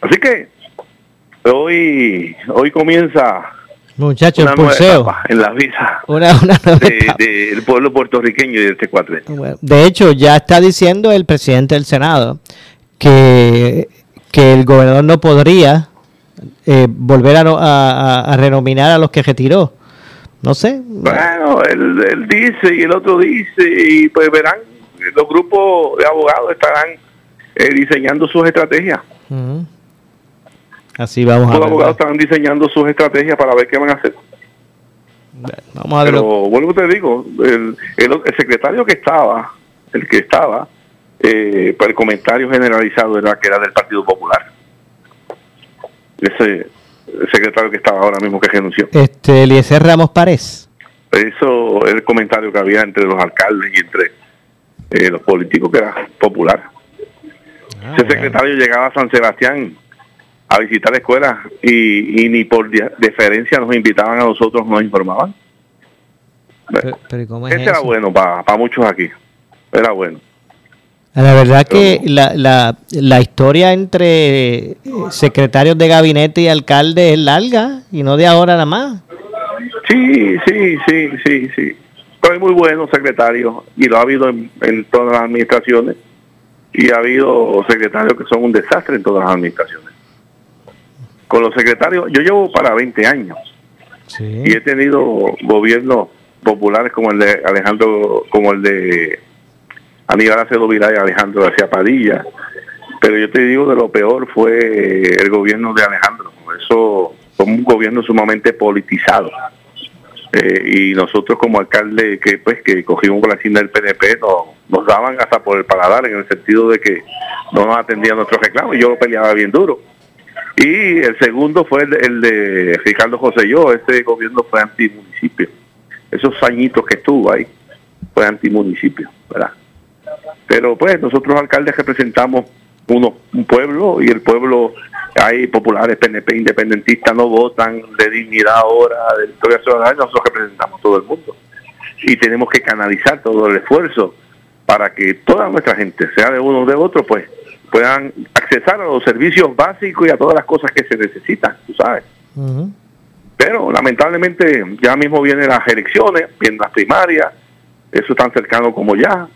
Así que hoy hoy comienza Muchachos, una nueva pulseo. etapa en la vida Una, una nueva de- etapa. del pueblo puertorriqueño y de este cuatrenio. De hecho, ya está diciendo el presidente del Senado que, que el gobernador no podría eh, volver a, a- a- renominar a los que retiró. No sé. Bueno, él, él dice y el otro dice y pues verán, los grupos de abogados estarán eh, diseñando sus estrategias. Así vamos a Los ver. abogados están diseñando sus estrategias para ver qué van a hacer. Vamos a ver. Pero vuelvo te digo, el, el- el secretario que estaba, el que estaba, eh, para el comentario generalizado era que era del Partido Popular. Ese el secretario que estaba ahora mismo que renunció. Este, Eliezer Ramos Párez. Eso es el comentario que había entre los alcaldes y entre eh, los políticos que era popular. Ese secretario llegaba a San Sebastián a visitar escuelas y, y ni por deferencia nos invitaban a nosotros, nos informaban. Pero, pero ¿y cómo es Ese era eso? bueno para muchos aquí. Era bueno. La verdad que la, la, la historia entre secretarios de gabinete y alcalde es larga y no de ahora nada más. Sí, sí, sí, sí, sí. Pero es muy bueno secretario y lo ha habido en, en todas las administraciones y ha habido secretarios que son un desastre en todas las administraciones. Con los secretarios, yo llevo para 20 años y he tenido gobiernos populares como el de Alejandro, como el de Aníbal Acedo Vilá y Alejandro García Padilla, pero yo te digo de lo peor fue el gobierno de Alejandro. Eso fue un gobierno sumamente politizado. Eh, y nosotros como alcalde que pues que cogimos con la cinta del PNP nos, nos daban hasta por el paladar en el sentido de que no nos atendían nuestros reclamos y yo lo peleaba bien duro. Y el segundo fue el, de- el Ricardo José Yo, ese gobierno fue antimunicipio. Esos añitos que estuvo ahí fue antimunicipio, ¿verdad? Pero pues nosotros alcaldes representamos uno, un pueblo y el pueblo, hay populares, PNP, independentistas, no votan de dignidad ahora, de historia ciudadana, nosotros representamos todo el mundo. Y tenemos que canalizar todo el esfuerzo para que toda nuestra gente, sea de uno o de otro, pues puedan accesar a los servicios básicos y a todas las cosas que se necesitan, tú sabes. Pero lamentablemente ya mismo vienen las elecciones, vienen las primarias, eso tan cercano como ya.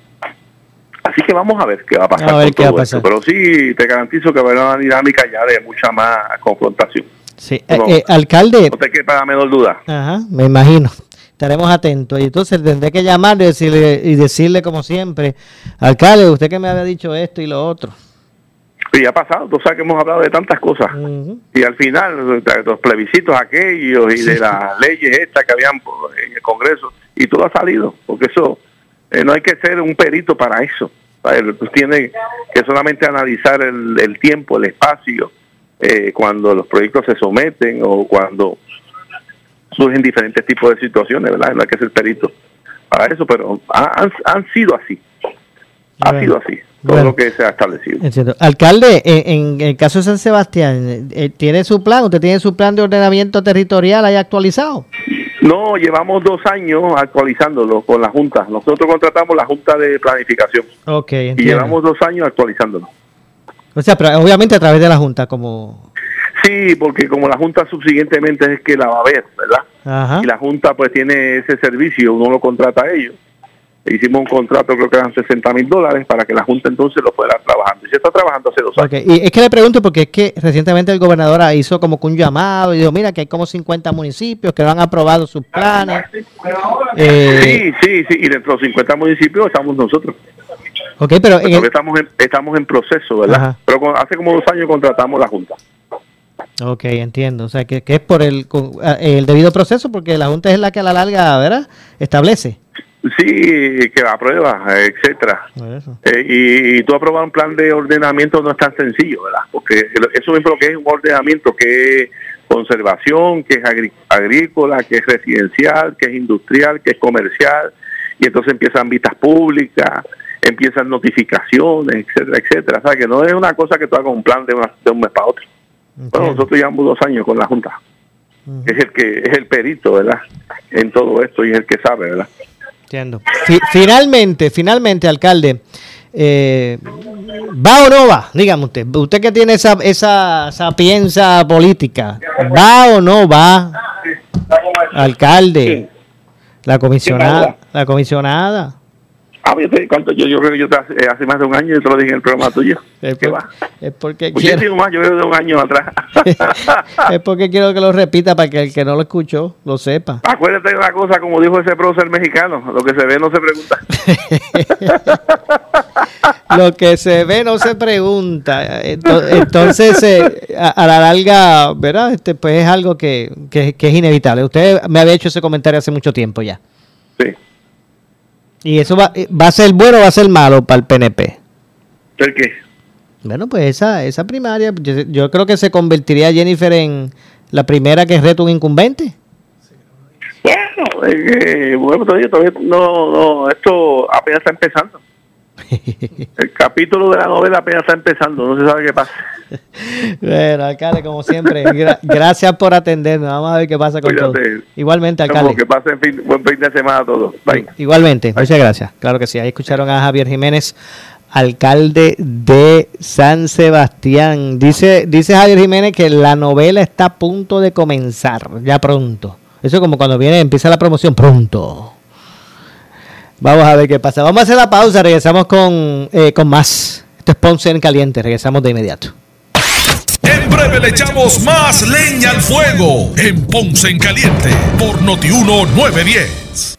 Así que vamos a ver qué va a pasar. A ver con qué va a todo esto. pasar. Pero sí, te garantizo que va a haber una dinámica ya de mucha más confrontación. Sí. Eh, No. eh, alcalde, No te quepa la menor duda. Ajá, me imagino. Estaremos atentos. Y entonces tendré que llamarle y decirle, y decirle como siempre, alcalde, usted que me había dicho esto y lo otro. Y ha pasado, tú sabes que hemos hablado de tantas cosas. Y al final, los plebiscitos aquellos y de las leyes estas que habían en el Congreso, y todo ha salido, porque eso, eh, no hay que ser un perito para eso. Tú tienes que solamente analizar el, el tiempo, el espacio, eh, cuando los proyectos se someten o cuando surgen diferentes tipos de situaciones, ¿verdad? No hay que ser perito para eso, pero ha- han, han sido así. Ha sido así, todo Bueno. lo que se ha establecido. Entiendo. Alcalde, en, en el caso de San Sebastián, eh, ¿tiene su plan? ¿Usted tiene su plan de ordenamiento territorial ahí actualizado? No, llevamos dos años actualizándolo con la Junta. Nosotros contratamos la Junta de Planificación Ok, y llevamos dos años actualizándolo. O sea, pero obviamente a través de la Junta, como... Sí, porque como la Junta subsiguientemente es que la va a ver, ¿verdad? Ajá. Y la Junta pues tiene ese servicio, uno lo contrata a ellos. Hicimos un contrato, creo que eran 60 mil dólares, para que la Junta entonces lo fuera trabajando. Y se está trabajando hace dos años. Ok, Y es que le pregunto porque es que recientemente el gobernador hizo como que un llamado y dijo, mira que hay como 50 municipios que no han aprobado sus planes. Eh, Sí, sí, sí. Y dentro de los 50 municipios estamos nosotros. ok, pero en el- estamos, en, estamos en proceso, ¿verdad? Ajá. Pero con- hace como dos años contratamos la Junta. Ok, entiendo. O sea, que, que es por el, con- ah, el debido proceso, porque la Junta es la que a la larga, ¿verdad? Establece. Sí, que aprueba, etcétera. Eh, y, y tú aprobar un plan de ordenamiento no es tan sencillo, ¿verdad? Porque eso es lo que es un ordenamiento, que es conservación, que es agrícola, que es residencial, que es industrial, que es comercial, y entonces empiezan vistas públicas, empiezan notificaciones, etcétera, etcétera. O sea, que no es una cosa que tú hagas un plan de, una- de un mes para otro. Bueno, nosotros llevamos dos años con la Junta. Es el que es el perito, ¿verdad? En todo esto y es el que sabe, ¿verdad? Entiendo. Fi- finalmente, finalmente, alcalde, eh, ¿va o no va? Dígame usted, usted que tiene esa, esa sapienza política, ¿va o no va? Alcalde, la comisionada, la comisionada. Ah, ¿cuánto? yo, yo creo que yo te hace, más de un año, yo te lo dije en el programa tuyo. <laughs> Es, ¿Qué por- va? es porque quiero, Muchísimo más, yo creo de un año atrás. <laughs> es porque quiero que lo repita para que el que no lo escuchó lo sepa. Acuérdate de una cosa, como dijo ese prócer mexicano, lo que se ve no se pregunta. <laughs> Lo que se ve no se pregunta. Ento- Entonces, eh, a, a la larga, ¿verdad? Este, pues es algo que, que- que es inevitable. Usted me había hecho ese comentario hace mucho tiempo ya. Sí. ¿Y eso va, eh, va a ser bueno o va a ser malo para el PNP? ¿El qué? Bueno, pues esa, esa primaria, yo, yo creo que se convertiría Jennifer en la primera que reta un incumbente. Bueno, es que, bueno, todavía, todavía no, no, esto apenas está empezando. <laughs> El capítulo de la novela apenas está empezando, no se sabe qué pasa. <laughs> Bueno, alcalde, como siempre, gra- gracias por atendernos. Vamos a ver qué pasa con todo. Cuídate. Igualmente, Como alcalde. que pasen fin- buen fin de semana a todos. Bye. Igualmente, muchas gracias. Claro que sí. Ahí escucharon a Javier Jiménez, alcalde de San Sebastián. Dice, dice Javier Jiménez que la novela está a punto de comenzar, ya pronto. Eso es como cuando viene, empieza la promoción, pronto. Vamos a ver qué pasa. Vamos a hacer la pausa, regresamos con, eh, con más. Esto es Ponce en Caliente, regresamos de inmediato. En breve le echamos más leña al fuego en Ponce en Caliente por Notiuno 910.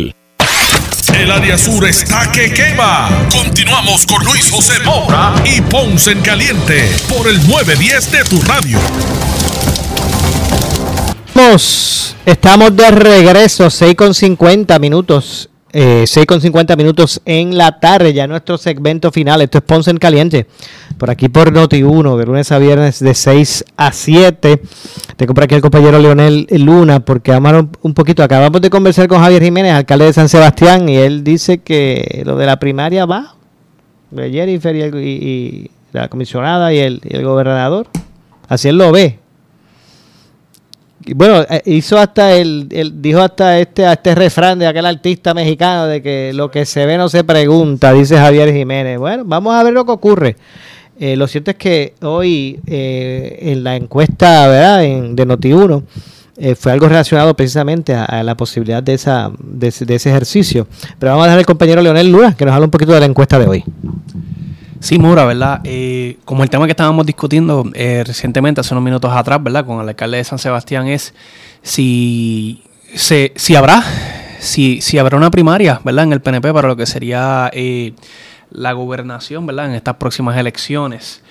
El área sur está que quema. Continuamos con Luis José Moura y Ponce en Caliente por el 910 de tu radio. Estamos, de regreso, 6 con 50 minutos. Eh, 6 con 50 minutos en la tarde, ya nuestro segmento final. Esto es Ponce en Caliente. Por aquí por Noti1, de lunes a viernes de 6 a 7. Tengo por aquí al compañero Leonel Luna, porque vamos un, poquito. Acabamos de conversar con Javier Jiménez, alcalde de San Sebastián, y él dice que lo de la primaria va. De Jennifer y, la comisionada y el gobernador. Así él lo ve. Bueno, eh, hizo hasta el, el- dijo hasta este, este refrán de aquel artista mexicano de que lo que se ve no se pregunta, dice Javier Jiménez. Bueno, vamos a ver lo que ocurre. Eh, lo cierto es que hoy eh, en la encuesta ¿verdad? En- de Noti1 eh, fue algo relacionado precisamente a, la posibilidad de, esa, de, ese- de ese ejercicio. Pero vamos a dejar al compañero Leonel Luna que nos habla un poquito de la encuesta de hoy. Sí, Mura, ¿verdad? Eh, como el tema que estábamos discutiendo eh, recientemente, hace unos minutos atrás, ¿verdad? Con el alcalde de San Sebastián es si, se, si habrá si, si habrá una primaria, ¿verdad? En el PNP para lo que sería eh, la gobernación, ¿verdad? En estas próximas elecciones.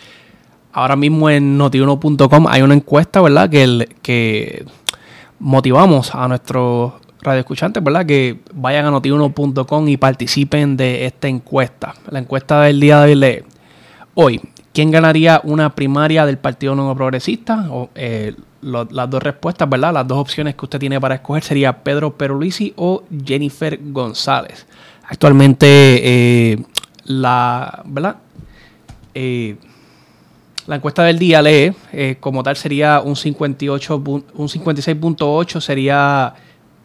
Ahora mismo en notiuno.com hay una encuesta, ¿verdad? Que, que motivamos a nuestros radioescuchantes, ¿verdad? Que vayan a notiuno.com y participen de esta encuesta. La encuesta del día de hoy lee, hoy, ¿quién ganaría una primaria del Partido Nuevo Progresista? O, eh, las dos respuestas, ¿verdad? Las dos opciones que usted tiene para escoger sería Pedro Peroluisi o Jennifer González. Actualmente, eh, la, ¿verdad? Eh, la encuesta del día lee, como tal sería un 58, pu- un 56.8 sería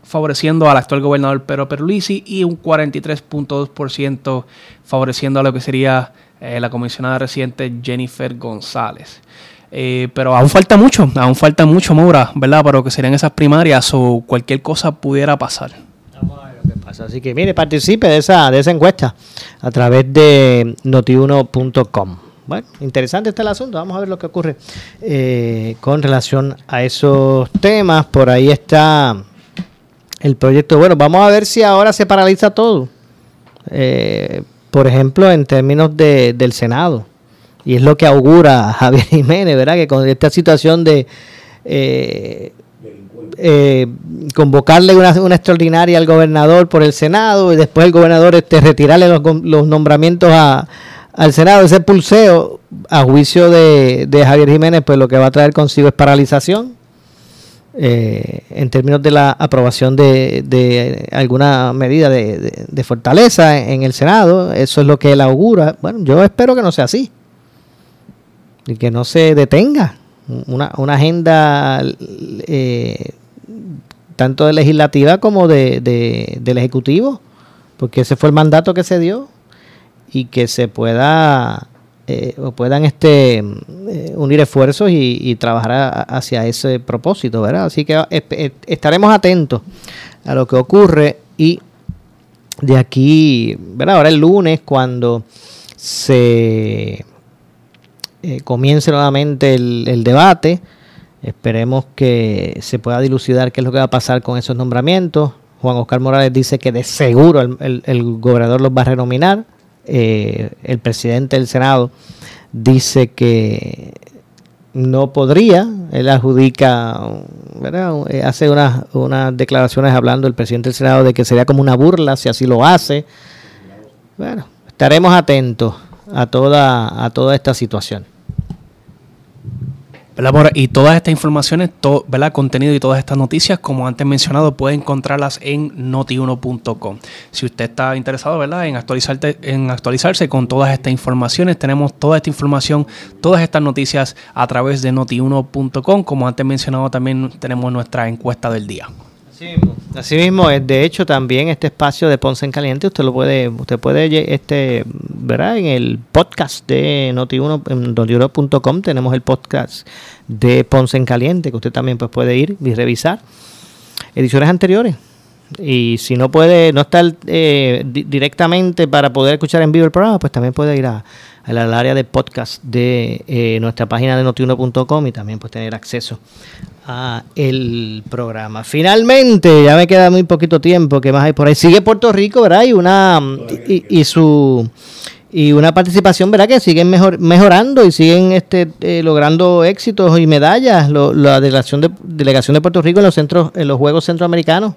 favoreciendo al actual gobernador Pedro Perluisi y un 43.2% favoreciendo a lo que sería eh, la comisionada residente Jennifer González. Eh, pero aún falta mucho, aún falta mucho, Maura, ¿verdad? Para lo que serían esas primarias o cualquier cosa pudiera pasar. pasa. Así que mire, participe de esa, de esa encuesta a través de notiuno.com. Bueno, interesante está el asunto. Vamos a ver lo que ocurre eh, con relación a esos temas. Por ahí está el proyecto. Bueno, vamos a ver si ahora se paraliza todo. eh, por ejemplo, en términos de, del Senado. Y es lo que augura <laughs> Javier Jiménez, ¿verdad? Que con esta situación de eh, eh, convocarle una, extraordinaria al gobernador por el Senado y después el gobernador este, retirarle los, los nombramientos a, al Senado, ese pulseo, a juicio de, de, Javier Jiménez, pues lo que va a traer consigo es paralización eh, en términos de la aprobación de, alguna medida de, fortaleza en el Senado. Eso es lo que él augura. Bueno, yo espero que no sea así y que no se detenga una, una agenda eh, tanto de legislativa como de, del ejecutivo, porque ese fue el mandato que se dio y que se pueda eh, o puedan este eh, unir esfuerzos y, trabajar a, hacia ese propósito, ¿verdad? Así que eh, estaremos atentos a lo que ocurre y de aquí, ¿verdad? Ahora el lunes cuando se eh, comience nuevamente el, debate. Esperemos que se pueda dilucidar qué es lo que va a pasar con esos nombramientos. Juan Oscar Morales dice que de seguro el, el gobernador los va a renominar. Eh, el presidente del Senado dice que no podría, él adjudica. Eh, hace unas, unas declaraciones hablando el presidente del Senado de que sería como una burla si así lo hace. Bueno, estaremos atentos a toda, a toda esta situación. Y todas estas informaciones, ¿verdad? contenido y todas estas noticias, como antes mencionado, puede encontrarlas en notiuno.com. Si usted está interesado ¿verdad? En, actualizarte, en actualizarse con todas estas informaciones, tenemos toda esta información, todas estas noticias a través de notiuno.com. Como antes mencionado, también tenemos nuestra encuesta del día. Así mismo. Así mismo, de hecho también este espacio de Ponce en Caliente usted lo puede, usted puede este, ¿verdad? En el podcast de Noti1 en tenemos el podcast de Ponce en Caliente que usted también pues puede ir y revisar ediciones anteriores. Y si no puede, no estar eh, directamente para poder escuchar en vivo el programa, pues también puede ir a, al área de podcast de eh, nuestra página de notiuno.com y también pues tener acceso a el programa. Finalmente, ya me queda muy poquito tiempo, que más hay por ahí? Sigue Puerto Rico, ¿verdad? Y una y, su y una participación, ¿verdad? Que siguen mejor, mejorando y siguen este eh, logrando éxitos y medallas. Lo, la delegación de delegación de Puerto Rico en los centros en los Juegos Centroamericanos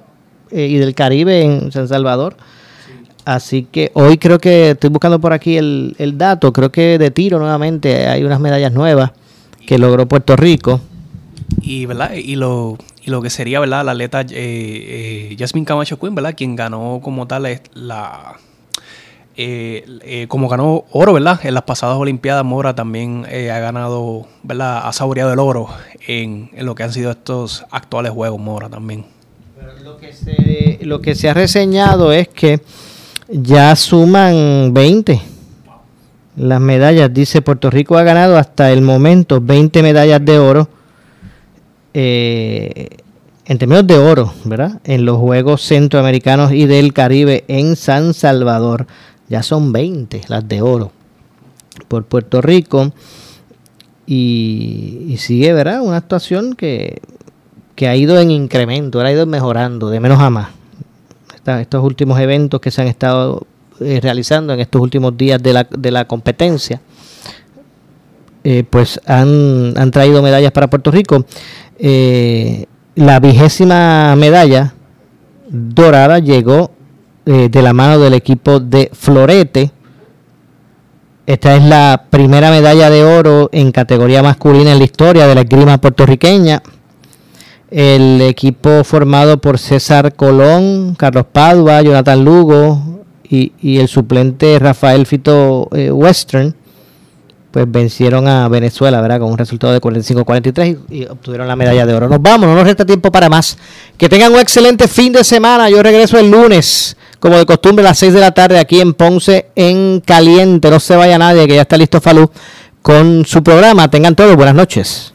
eh, y del Caribe en San Salvador. Así que hoy creo que estoy buscando por aquí el, el dato, creo que de tiro nuevamente hay unas medallas nuevas que logró Puerto Rico. Y verdad y lo y lo que sería verdad la atleta eh, eh, Jasmine Camacho Quinn verdad quien ganó como tal la eh, eh, como ganó oro verdad en las pasadas olimpiadas Mora también eh, ha ganado verdad ha saboreado el oro en, en, lo que han sido estos actuales juegos Mora también. Pero lo que se lo que se ha reseñado es que ya suman 20 las medallas dice Puerto Rico ha ganado hasta el momento 20 medallas de oro eh, en términos de oro, ¿verdad? En los Juegos Centroamericanos y del Caribe en San Salvador. Ya son 20 las de oro por Puerto Rico. Y, y sigue, ¿verdad? Una actuación que, que, ha ido en incremento, ha ido mejorando, de menos a más. Estos últimos eventos que se han estado eh, realizando en estos últimos días de la, de la competencia, eh, pues han, han traído medallas para Puerto Rico eh, la vigésima medalla dorada llegó de la mano del equipo de Florete. Esta es la primera medalla de oro en categoría masculina en la historia de la esgrima puertorriqueña. El equipo formado por César Colón, Carlos Padua, Jonathan Lugo y, el suplente Rafael Fito eh, Western pues vencieron a Venezuela, ¿verdad? Con un resultado de 45-43 y, y, obtuvieron la medalla de oro. Nos vamos, no nos resta tiempo para más. Que tengan un excelente fin de semana. Yo regreso el lunes, como de costumbre, a las 6 de la tarde aquí en Ponce, en Caliente. No se vaya nadie, que ya está listo Falú con su programa. Tengan todos buenas noches.